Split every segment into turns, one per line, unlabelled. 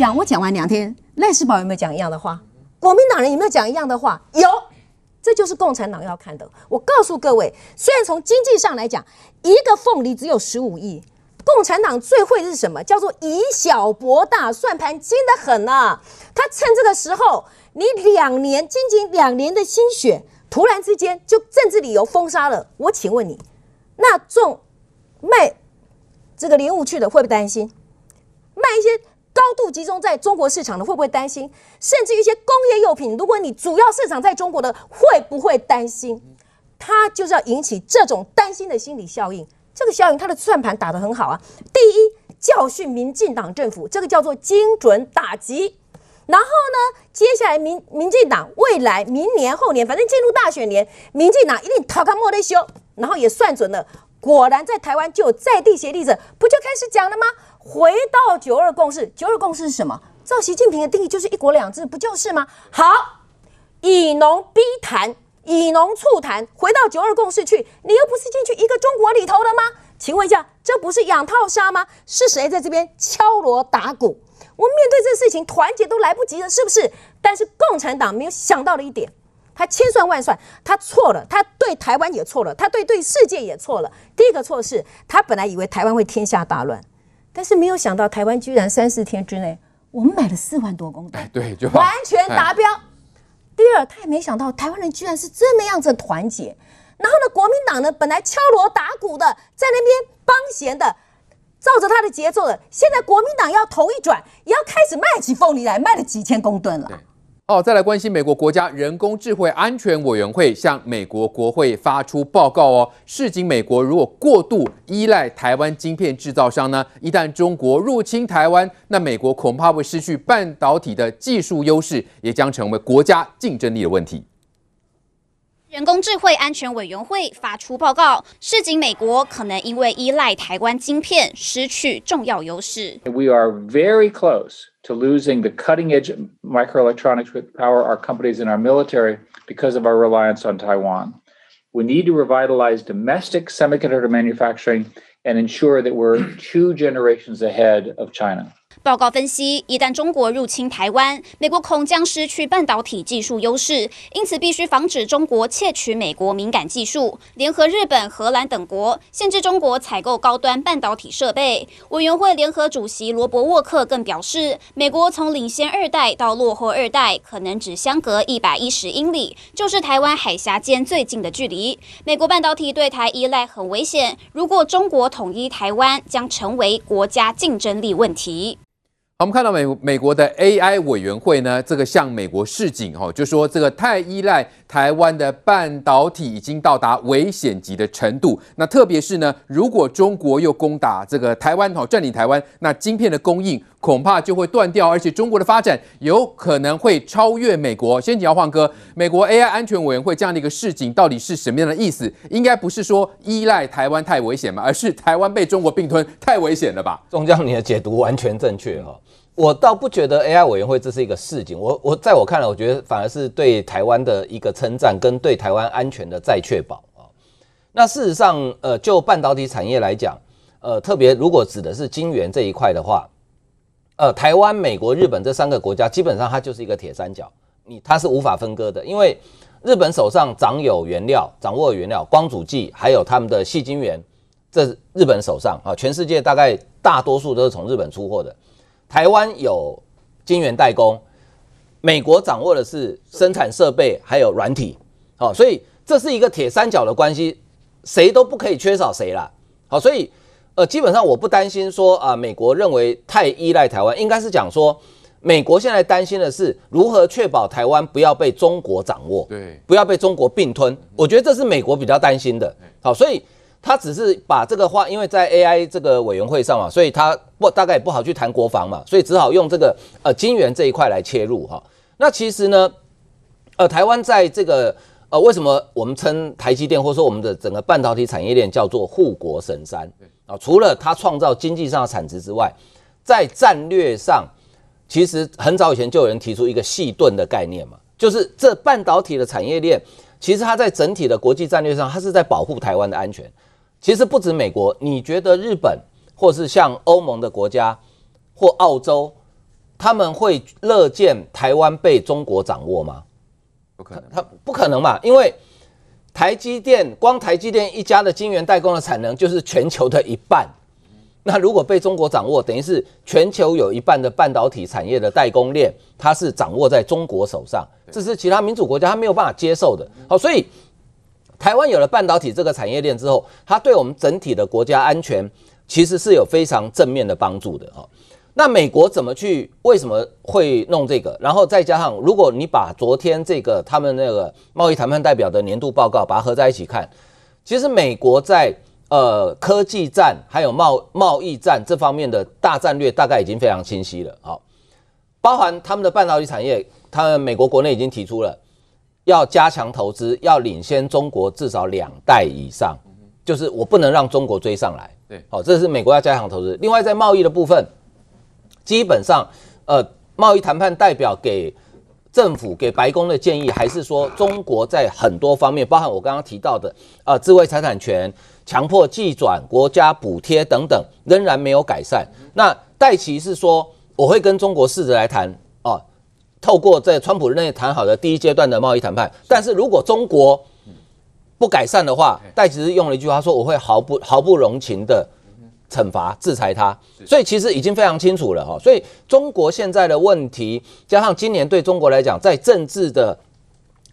讲我讲完两天，赖世宝有没有讲一样的话？国民党人有没有讲一样的话？有，这就是共产党要看的。我告诉各位，虽然从经济上来讲，一个凤梨只有十五亿，共产党最会是什么？叫做以小博大，算盘精得很啊！他趁这个时候，你两年，仅仅两年的心血，突然之间就政治理由封杀了。我请问你，那种卖这个莲雾去的会不会担心？卖一些？高度集中在中国市场的会不会担心？甚至一些工业用品，如果你主要市场在中国的，会不会担心？它就是要引起这种担心的心理效应。这个效应，它的算盘打得很好啊。第一，教训民进党政府，这个叫做精准打击。然后呢，接下来民民进党未来明年后年，反正进入大选年，民进党一定讨个莫得修。然后也算准了，果然在台湾就有在地协力者，不就开始讲了吗？回到九二共识，九二共识是什么？照习近平的定义，就是一国两制，不就是吗？好，以农逼谈，以农促谈，回到九二共识去，你又不是进去一个中国里头了吗？请问一下，这不是养套杀吗？是谁在这边敲锣打鼓？我面对这事情，团结都来不及了，是不是？但是共产党没有想到的一点，他千算万算，他错了，他对台湾也错了，他对对世界也错了。第一个错是，他本来以为台湾会天下大乱。但是没有想到，台湾居然三四天之内，我们买了四万多公吨，
对，就
完全达标。第二，他也没想到台湾人居然是这么样子团结。然后呢，国民党呢，本来敲锣打鼓的，在那边帮闲的，照着他的节奏的，现在国民党要头一转，也要开始卖起凤梨来，卖了几千公吨了。
哦，再来关心美国国家人工智慧安全委员会向美国国会发出报告哦，示警美国如果过度依赖台湾晶片制造商呢，一旦中国入侵台湾，那美国恐怕会失去半导体的技术优势，也将成为国家竞争力的问题。
人工智慧安全委员会发出报告，示警美国可能因为依赖台湾晶片失去重要优势。
We are very close. to losing the cutting edge microelectronics with power our companies in our military because of our reliance on Taiwan. We need to revitalize domestic semiconductor manufacturing and ensure that we're two generations ahead of China.
报告分析，一旦中国入侵台湾，美国恐将失去半导体技术优势，因此必须防止中国窃取美国敏感技术，联合日本、荷兰等国限制中国采购高端半导体设备。委员会联合主席罗伯沃克更表示，美国从领先二代到落后二代，可能只相隔一百一十英里，就是台湾海峡间最近的距离。美国半导体对台依赖很危险，如果中国统一台湾，将成为国家竞争力问题。
我们看到美美国的 AI 委员会呢，这个向美国示警哦，就说这个太依赖台湾的半导体已经到达危险级的程度。那特别是呢，如果中国又攻打这个台湾哦，占领台湾，那晶片的供应恐怕就会断掉，而且中国的发展有可能会超越美国。先请教晃哥，美国 AI 安全委员会这样的一个示警到底是什么样的意思？应该不是说依赖台湾太危险嘛，而是台湾被中国并吞太危险了吧？
宗教，你的解读完全正确哈。我倒不觉得 AI 委员会这是一个示警，我我在我看来，我觉得反而是对台湾的一个称赞，跟对台湾安全的再确保啊。那事实上，呃，就半导体产业来讲，呃，特别如果指的是晶圆这一块的话，呃，台湾、美国、日本这三个国家基本上它就是一个铁三角，你它是无法分割的，因为日本手上掌有原料，掌握原料，光阻剂，还有他们的细晶圆，这日本手上啊，全世界大概大多数都是从日本出货的。台湾有晶圆代工，美国掌握的是生产设备还有软体，好，所以这是一个铁三角的关系，谁都不可以缺少谁啦。好，所以呃，基本上我不担心说啊，美国认为太依赖台湾，应该是讲说，美国现在担心的是如何确保台湾不要被中国掌握，
对，
不要被中国并吞。我觉得这是美国比较担心的。好，所以。他只是把这个话，因为在 AI 这个委员会上嘛，所以他不大概也不好去谈国防嘛，所以只好用这个呃金元这一块来切入哈。那其实呢，呃，台湾在这个呃为什么我们称台积电或者说我们的整个半导体产业链叫做护国神山啊？除了它创造经济上的产值之外，在战略上，其实很早以前就有人提出一个细盾的概念嘛，就是这半导体的产业链，其实它在整体的国际战略上，它是在保护台湾的安全。其实不止美国，你觉得日本或是像欧盟的国家或澳洲，他们会乐见台湾被中国掌握吗？
不可能，
他不可能嘛，因为台积电光台积电一家的晶圆代工的产能就是全球的一半。那如果被中国掌握，等于是全球有一半的半导体产业的代工链，它是掌握在中国手上，这是其他民主国家它没有办法接受的。好，所以台湾有了半导体这个产业链之后，它对我们整体的国家安全其实是有非常正面的帮助的。哈，那美国怎么去？为什么会弄这个？然后再加上，如果你把昨天这个他们那个贸易谈判代表的年度报告把它合在一起看，其实美国在。呃，科技战还有贸贸易战这方面的大战略大概已经非常清晰了。好，包含他们的半导体产业，他们美国国内已经提出了要加强投资，要领先中国至少两代以上，就是我不能让中国追上来。
对，
好，这是美国要加强投资。另外，在贸易的部分，基本上，呃，贸易谈判代表给政府给白宫的建议还是说，中国在很多方面，包含我刚刚提到的，呃，智慧财产权。强迫技转、国家补贴等等，仍然没有改善。那戴琪是说，我会跟中国试着来谈哦，透过在川普任内谈好的第一阶段的贸易谈判。但是如果中国不改善的话，戴琪是用了一句话说，我会毫不毫不容情的惩罚制裁他。所以其实已经非常清楚了哈。所以中国现在的问题，加上今年对中国来讲，在政治的。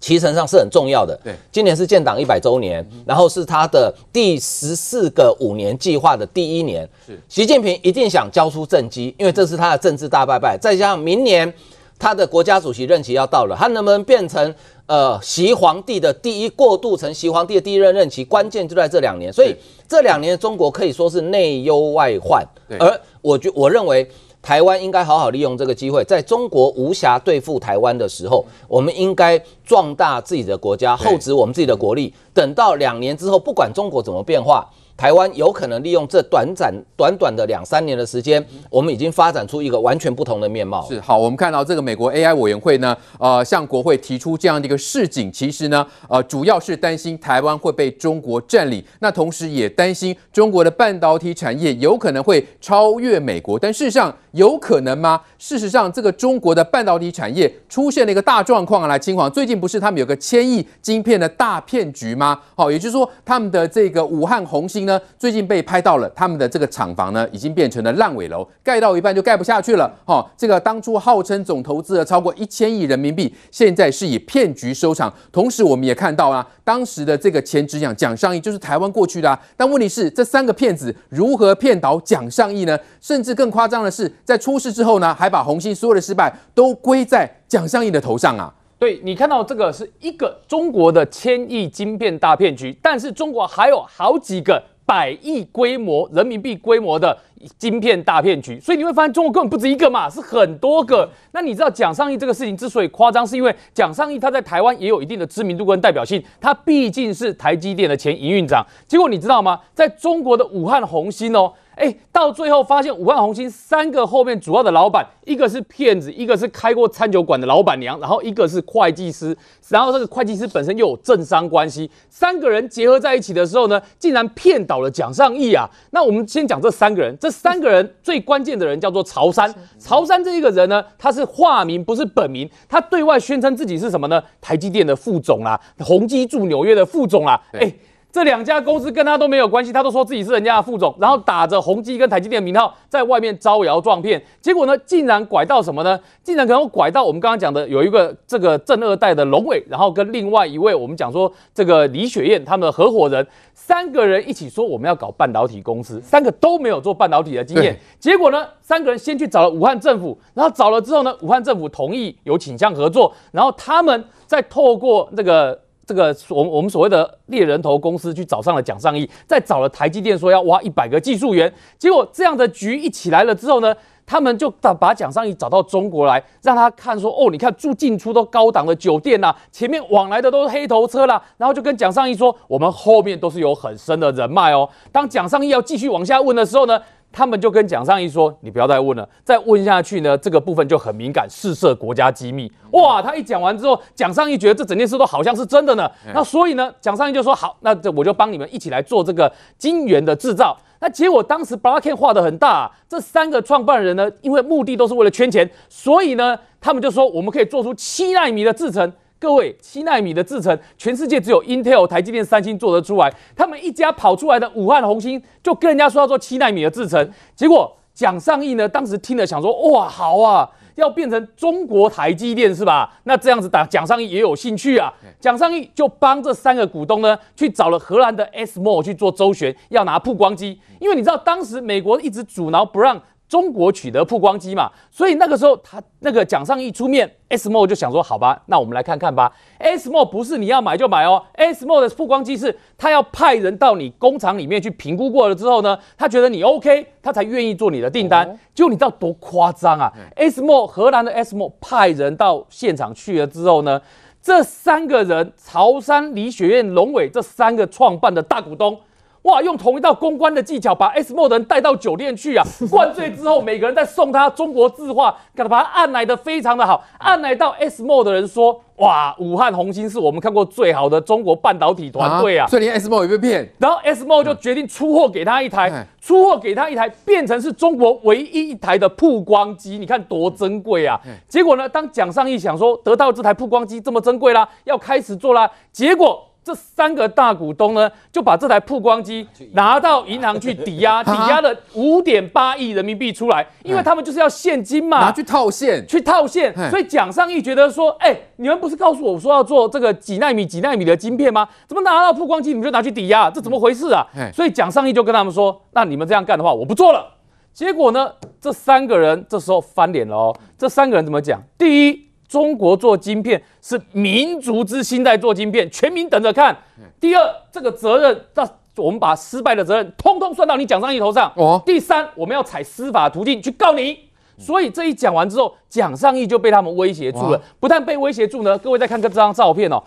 其实上是很重要的。
对，
今年是建党一百周年，然后是他的第十四个五年计划的第一年。是，习近平一定想交出政绩，因为这是他的政治大拜拜。再加上明年他的国家主席任期要到了，他能不能变成呃习皇帝的第一过渡成习皇帝的第一任任期，关键就在这两年。所以这两年中国可以说是内忧外患。而我觉我认为。台湾应该好好利用这个机会，在中国无暇对付台湾的时候，我们应该壮大自己的国家，厚植我们自己的国力。等到两年之后，不管中国怎么变化。台湾有可能利用这短暂、短短的两三年的时间，我们已经发展出一个完全不同的面貌。
是好，我们看到这个美国 AI 委员会呢，呃，向国会提出这样的一个示警，其实呢，呃，主要是担心台湾会被中国占领，那同时也担心中国的半导体产业有可能会超越美国。但事实上，有可能吗？事实上，这个中国的半导体产业出现了一个大状况啊，来，嶔煌，最近不是他们有个千亿晶片的大骗局吗？好，也就是说，他们的这个武汉红芯。呢，最近被拍到了，他们的这个厂房呢，已经变成了烂尾楼，盖到一半就盖不下去了。哈、哦，这个当初号称总投资了超过一千亿人民币，现在是以骗局收场。同时，我们也看到啊，当时的这个前执行蒋尚义就是台湾过去的、啊，但问题是这三个骗子如何骗倒蒋尚义呢？甚至更夸张的是，在出事之后呢，还把红星所有的失败都归在蒋尚义的头上啊。
对，你看到这个是一个中国的千亿晶片大骗局，但是中国还有好几个。百亿规模人民币规模的晶片大骗局，所以你会发现中国根本不止一个嘛，是很多个。那你知道蒋尚义这个事情之所以夸张，是因为蒋尚义他在台湾也有一定的知名度跟代表性，他毕竟是台积电的前营运长。结果你知道吗？在中国的武汉红星哦。哎，到最后发现武汉弘芯三个后面主要的老板，一个是骗子，一个是开过餐酒馆的老板娘，然后一个是会计师，然后这个会计师本身又有政商关系，三个人结合在一起的时候呢，竟然骗倒了蒋尚义啊！那我们先讲这三个人，这三个人最关键的人叫做曹山，曹山这一个人呢，他是化名不是本名，他对外宣称自己是什么呢？台积电的副总啦，宏基驻纽约的副总啦，哎。这两家公司跟他都没有关系，他都说自己是人家的副总，然后打着宏基跟台积电的名号在外面招摇撞骗，结果呢，竟然拐到什么呢？竟然可能拐到我们刚刚讲的有一个这个正二代的龙伟，然后跟另外一位我们讲说这个李雪燕他们的合伙人，三个人一起说我们要搞半导体公司，三个都没有做半导体的经验，结果呢，三个人先去找了武汉政府，然后找了之后呢，武汉政府同意有倾向合作，然后他们再透过这个。这个我我们所谓的猎人头公司去找上了蒋尚义，再找了台积电说要挖一百个技术员，结果这样的局一起来了之后呢，他们就把把蒋尚义找到中国来，让他看说哦，你看住进出都高档的酒店呐、啊，前面往来的都是黑头车啦，然后就跟蒋尚义说，我们后面都是有很深的人脉哦。当蒋尚义要继续往下问的时候呢，他们就跟蒋尚义说：“你不要再问了，再问下去呢，这个部分就很敏感，事涉国家机密。”哇，他一讲完之后，蒋尚义觉得这整件事都好像是真的呢。那所以呢，蒋尚义就说：“好，那这我就帮你们一起来做这个晶圆的制造。”那结果当时 Blockchain 画的很大啊，这三个创办人呢，因为目的都是为了圈钱，所以呢，他们就说我们可以做出七纳米的制程。各位，七纳米的制程，全世界只有 Intel、台积电、三星做得出来。他们一家跑出来的武汉弘芯，就跟人家说要做七纳米的制程。结果蒋尚义呢，当时听了想说，哇，好啊，要变成中国台积电是吧？那这样子打，蒋尚义也有兴趣啊。蒋尚义就帮这三个股东呢，去找了荷兰的 ASML 去做周旋，要拿曝光机。因为你知道，当时美国一直阻挠不让。中国取得曝光机嘛，所以那个时候他那个蒋尚义出面，ASML 就想说，好吧，那我们来看看吧。ASML 不是你要买就买哦，ASML 的曝光机是他要派人到你工厂里面去评估过了之后呢，他觉得你 OK，他才愿意做你的订单。结果你知道多夸张啊？ASML 荷兰的 ASML 派人到现场去了之后呢，这三个人潮山、李雪燕、龙伟这三个创办的大股东。哇！用同一道公关的技巧，把人带到酒店去啊！灌醉之后，每个人再送他中国字画，给他把他按来的非常的好。按来到 ASML 的人说：“哇，武汉红芯是我们看过最好的中国半导体团队啊！”
所以连 ASML 也被骗。
然后 ASML 就决定出货给他一台，嗯、出货给他一台，变成是中国唯一一台的曝光机。你看多珍贵啊！嗯、结果呢，当蒋尚义想说得到这台曝光机这么珍贵啦，要开始做啦，结果。这三个大股东呢，就把这台曝光机拿到银行去抵押，抵押了五点八亿人民币出来，因为他们就是要现金嘛，
拿去套现，
去套现。所以蒋尚义觉得说，哎，你们不是告诉我说要做这个几纳米、几纳米的晶片吗？怎么拿到曝光机你们就拿去抵押？这怎么回事啊？所以蒋尚义就跟他们说，那你们这样干的话，我不做了。结果呢，这三个人这时候翻脸了哦。这三个人怎么讲？第一。中国做晶片是民族之心在做晶片，全民等着看。第二，这个责任，那我们把失败的责任通通算到你蒋尚义头上。哦。第三，我们要采司法途径去告你。所以这一讲完之后，蒋尚义就被他们威胁住了。不但被威胁住呢，各位再看看这张照片哦，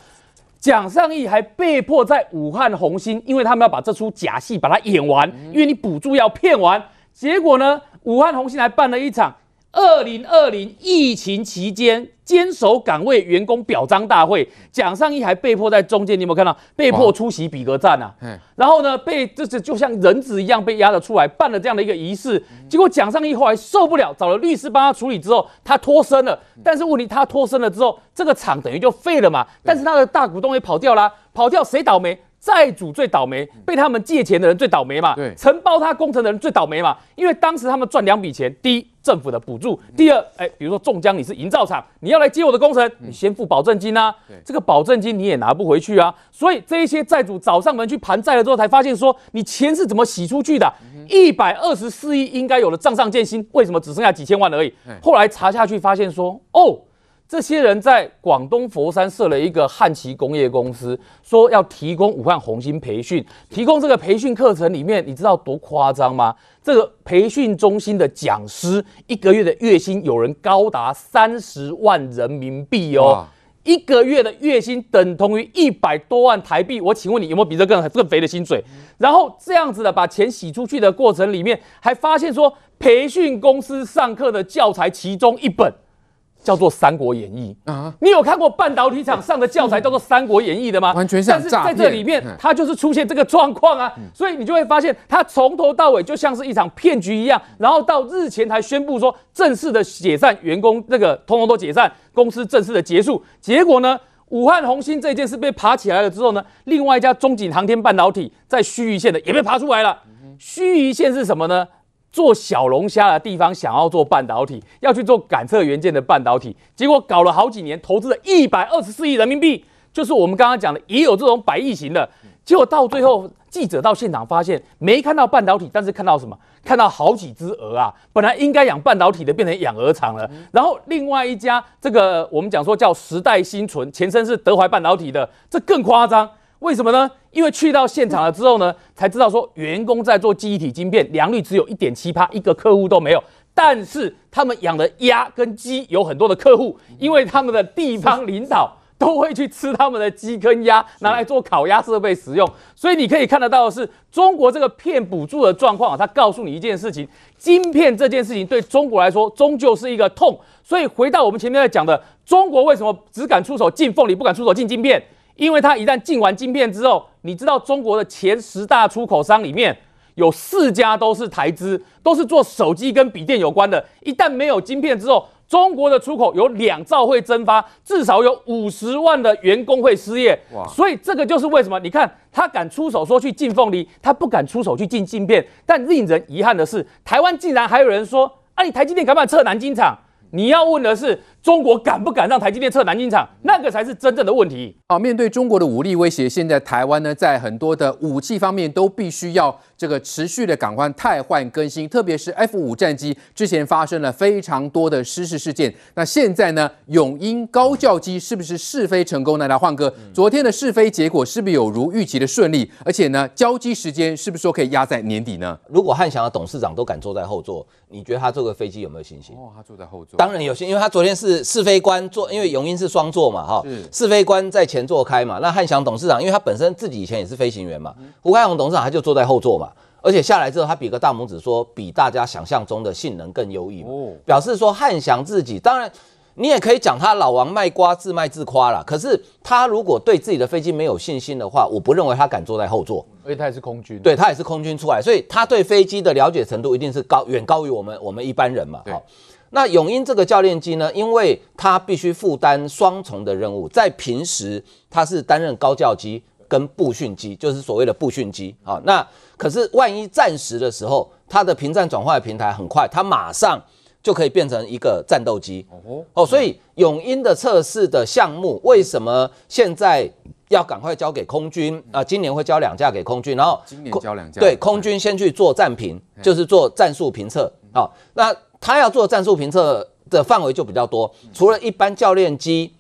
蒋尚义还被迫在武汉红星，因为他们要把这出假戏把它演完，因为你补助要骗完。结果呢，武汉红星还办了一场。二零二零疫情期间，坚守岗位员工表彰大会，蒋尚义还被迫在中间，你有没有看到？被迫出席比格战啊！然后呢，被这这就像人质一样被押了出来，办了这样的一个仪式。结果蒋尚义后来受不了，找了律师帮他处理之后，他脱身了。但是问题，他脱身了之后，这个厂等于就废了嘛。但是他的大股东也跑掉了，跑掉谁倒霉？债主最倒霉，被他们借钱的人最倒霉嘛？对，承包他工程的人最倒霉嘛？因为当时他们赚两笔钱：第一，政府的补助；第二，哎，比如说中江你是营造厂，你要来接我的工程，你先付保证金啊。这个保证金你也拿不回去啊。所以这一些债主找上门去盘债了之后，才发现说你钱是怎么洗出去的？一百二十四亿应该有的账上建薪，为什么只剩下几千万而已？后来查下去发现说，哦。这些人在广东佛山设了一个汉奇工业公司，说要提供武汉红星培训，提供这个培训课程里面，你知道多夸张吗？这个培训中心的讲师一个月的月薪有人高达三十万人民币哦，一个月的月薪等同于一百多万台币。我请问你有没有比这更更肥的薪水？然后这样子的把钱洗出去的过程里面，还发现说培训公司上课的教材其中一本。叫做《三国演义》啊，你有看过半导体厂上的教材叫做《三国演义》的吗？
完全
是在这里面，它就是出现这个状况啊，所以你就会发现，它从头到尾就像是一场骗局一样。然后到日前才宣布说正式的解散，员工那个通通都解散，公司正式的结束。结果呢，武汉红星这件事被爬起来了之后呢，另外一家中景航天半导体在盱眙县的也被爬出来了。盱眙县是什么呢？做小龙虾的地方，想要做半导体，要去做感测元件的半导体，结果搞了好几年，投资了一百二十四亿人民币，就是我们刚刚讲的，也有这种百亿型的，结果到最后，记者到现场发现没看到半导体，但是看到什么？看到好几只鹅啊，本来应该养半导体的，变成养鹅场了。然后另外一家，这个我们讲说叫时代新存，前身是德怀半导体的，这更夸张。为什么呢？因为去到现场了之后呢，才知道说员工在做记忆体晶片，良率只有一点七趴，一个客户都没有。但是他们养的鸭跟鸡有很多的客户，因为他们的地方领导都会去吃他们的鸡跟鸭，拿来做烤鸭设备使用。所以你可以看得到的是，中国这个骗补助的状况啊，它告诉你一件事情：晶片这件事情对中国来说终究是一个痛。所以回到我们前面在讲的，中国为什么只敢出手进凤梨，不敢出手进晶片？因为它一旦进完晶片之后，你知道中国的前十大出口商里面有四家都是台资，都是做手机跟笔电有关的。一旦没有晶片之后，中国的出口有两兆会蒸发，至少有五十万的员工会失业。所以这个就是为什么你看他敢出手说去进凤梨，他不敢出手去进晶片。但令人遗憾的是，台湾竟然还有人说：啊，你台积电敢不敢撤南京厂？你要问的是。中国敢不敢让台积电撤南京厂？那个才是真正的问题。
好，面对中国的武力威胁，现在台湾呢，在很多的武器方面都必须要这个持续的赶快汰换更新，特别是 F 五战机之前发生了非常多的失事事件。那现在呢，永鹰高教机是不是试飞成功呢？来，换哥，昨天的试飞结果是不是有如预期的顺利？而且呢，交机时间是不是说可以压在年底呢？
如果汉翔的董事长都敢坐在后座，你觉得他坐个飞机有没有信心？
哦，他坐在后座，
当然有信心，因为他昨天是。是试飞官坐，因为永英是双座嘛，哈，是非官在前座开嘛。那汉翔董事长，因为他本身自己以前也是飞行员嘛，胡开宏董事长他就坐在后座嘛。而且下来之后，他比个大拇指说，比大家想象中的性能更优异嘛，表示说汉翔自己，当然你也可以讲他老王卖瓜自卖自夸啦。可是他如果对自己的飞机没有信心的话，我不认为他敢坐在后座。
因为他也是空军，
对他也是空军出来，所以他对飞机的了解程度一定是高，远高于我们我们一般人嘛，好。那永英这个教练机呢，因为它必须负担双重的任务，在平时它是担任高教机跟步训机，就是所谓的步训机啊。那可是万一战时的时候，它的平战转换的平台很快，它马上就可以变成一个战斗机哦哦。所以永鹰的测试的项目为什么现在要赶快交给空军啊？今年会交两架给空军，然后
今年交两架，
对，空军先去做战评，就是做战术评测啊。那他要做战术评测的范围就比较多，除了一般教练机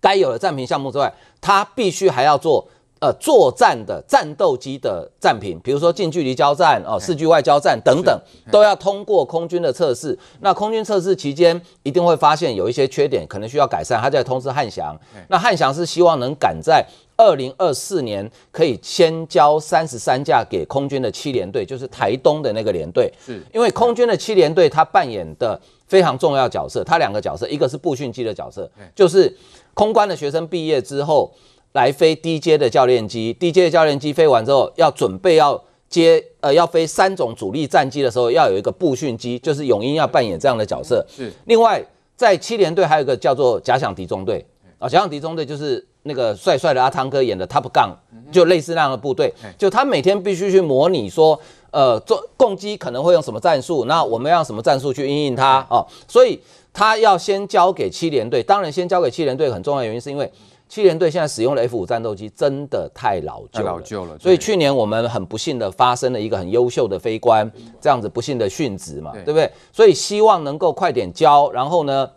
该有的战评项目之外，他必须还要做呃作战的战斗机的战评，比如说近距离交战哦、视距外交战等等，都要通过空军的测试。那空军测试期间一定会发现有一些缺点，可能需要改善，他就在通知汉翔。那汉翔是希望能赶在。二零二四年可以先交三十三架给空军的七连队，就是台东的那个连队。是，因为空军的七连队它扮演的非常重要角色，它两个角色，一个是步训机的角色，就是空官的学生毕业之后来飞低阶的教练机，低阶的教练机飞完之后要准备要接呃要飞三种主力战机的时候，要有一个步训机，就是永英要扮演这样的角色。是，另外在七连队还有一个叫做假想敌中队啊，假想敌中队就是。那个帅帅的阿汤哥演的 Top Gun，就类似那样的部队，就他每天必须去模拟说，呃，做攻击可能会用什么战术，那我们要用什么战术去应应他哦，所以他要先交给七连队。当然，先交给七连队很重要的原因是因为七连队现在使用的 F 五战斗机真的太老旧了，老旧了。所以去年我们很不幸的发生了一个很优秀的飞官这样子不幸的殉职嘛，对不对？所以希望能够快点交，然后呢，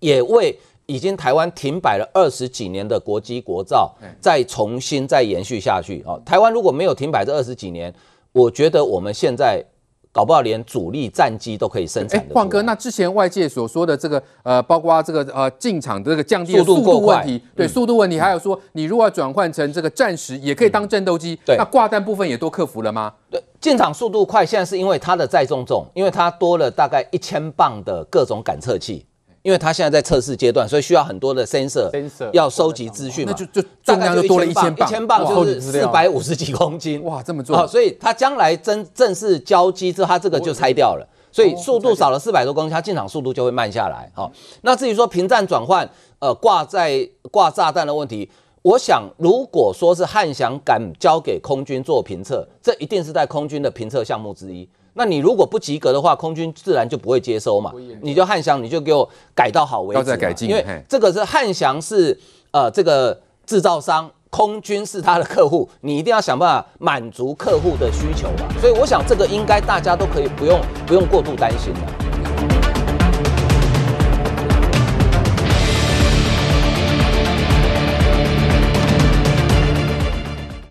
也为。已经台湾停摆了二十几年的国机国造，再重新再延续下去啊！台湾如果没有停摆这二十几年，我觉得我们现在搞不好连主力战机都可以生产。哎，
焕哥，那之前外界所说的这个呃，包括这个呃进场的这个降低速度问题，对速度问题，还有说你如果要转换成这个战时也可以当战斗机，对，那挂弹部分也都克服了吗？
对，进场速度快，现在是因为它的载重重，因为它多了大概一千磅的各种感测器。因为它现在在测试阶段，所以需要很多的 sensor 要收集资讯嘛，
那就就重量就多了一千磅，
一千磅就是四百五十几公斤，
哇，这么重，
所以它将来真正式交机之后，它这个就拆掉了，所以速度少了四百多公斤，它进场速度就会慢下来。好，那至于说平站转换，呃，挂在挂炸弹的问题，我想如果说是汉翔敢交给空军做评测，这一定是在空军的评测项目之一。那你如果不及格的话，空军自然就不会接收嘛。你就汉翔，你就给我改到好为止。
再改进，
因为这个是汉翔是呃这个制造商，空军是他的客户，你一定要想办法满足客户的需求嘛。所以我想这个应该大家都可以不用不用过度担心的。